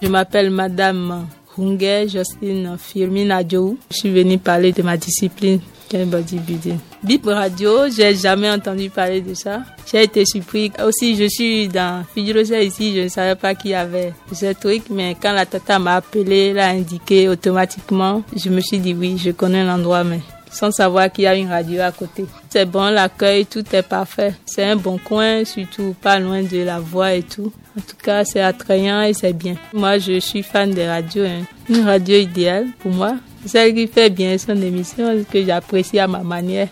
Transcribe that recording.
Je m'appelle Madame Hunge Jocelyne Firmina Je suis venue parler de ma discipline bodybuilding. Bip Radio, j'ai jamais entendu parler de ça. J'ai été surpris. Aussi, je suis dans Fidjurosé ici, je ne savais pas qu'il y avait ce truc, mais quand la tata m'a appelé, l'a indiqué automatiquement, je me suis dit oui, je connais l'endroit, mais sans savoir qu'il y a une radio à côté. C'est bon, l'accueil, tout est parfait. C'est un bon coin, surtout pas loin de la voie et tout. En tout cas, c'est attrayant et c'est bien. Moi, je suis fan des radios. Hein. Une radio idéale pour moi. Celle qui fait bien son émission, que j'apprécie à ma manière.